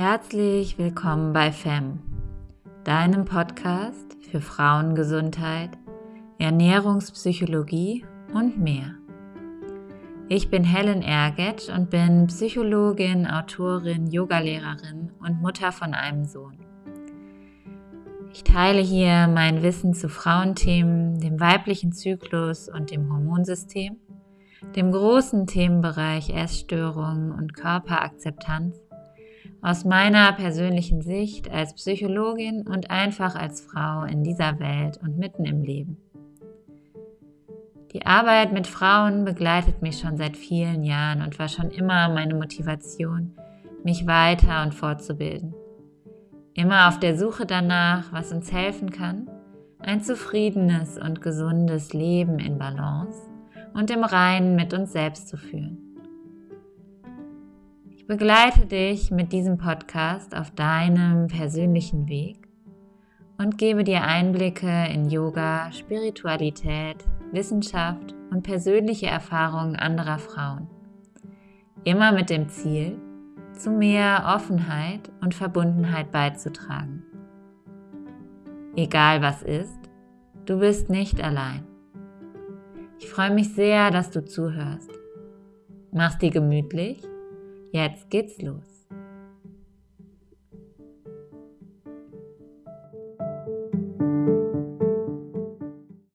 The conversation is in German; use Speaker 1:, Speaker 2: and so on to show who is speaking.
Speaker 1: Herzlich willkommen bei FEM, deinem Podcast für Frauengesundheit, Ernährungspsychologie und mehr. Ich bin Helen Ergetsch und bin Psychologin, Autorin, Yogalehrerin und Mutter von einem Sohn. Ich teile hier mein Wissen zu Frauenthemen, dem weiblichen Zyklus und dem Hormonsystem, dem großen Themenbereich Essstörungen und Körperakzeptanz aus meiner persönlichen Sicht als Psychologin und einfach als Frau in dieser Welt und mitten im Leben. Die Arbeit mit Frauen begleitet mich schon seit vielen Jahren und war schon immer meine Motivation, mich weiter und fortzubilden. Immer auf der Suche danach, was uns helfen kann, ein zufriedenes und gesundes Leben in Balance und im Reinen mit uns selbst zu führen. Begleite dich mit diesem Podcast auf deinem persönlichen Weg und gebe dir Einblicke in Yoga, Spiritualität, Wissenschaft und persönliche Erfahrungen anderer Frauen. Immer mit dem Ziel, zu mehr Offenheit und Verbundenheit beizutragen. Egal was ist, du bist nicht allein. Ich freue mich sehr, dass du zuhörst. Mach's dir gemütlich. Jetzt geht's los.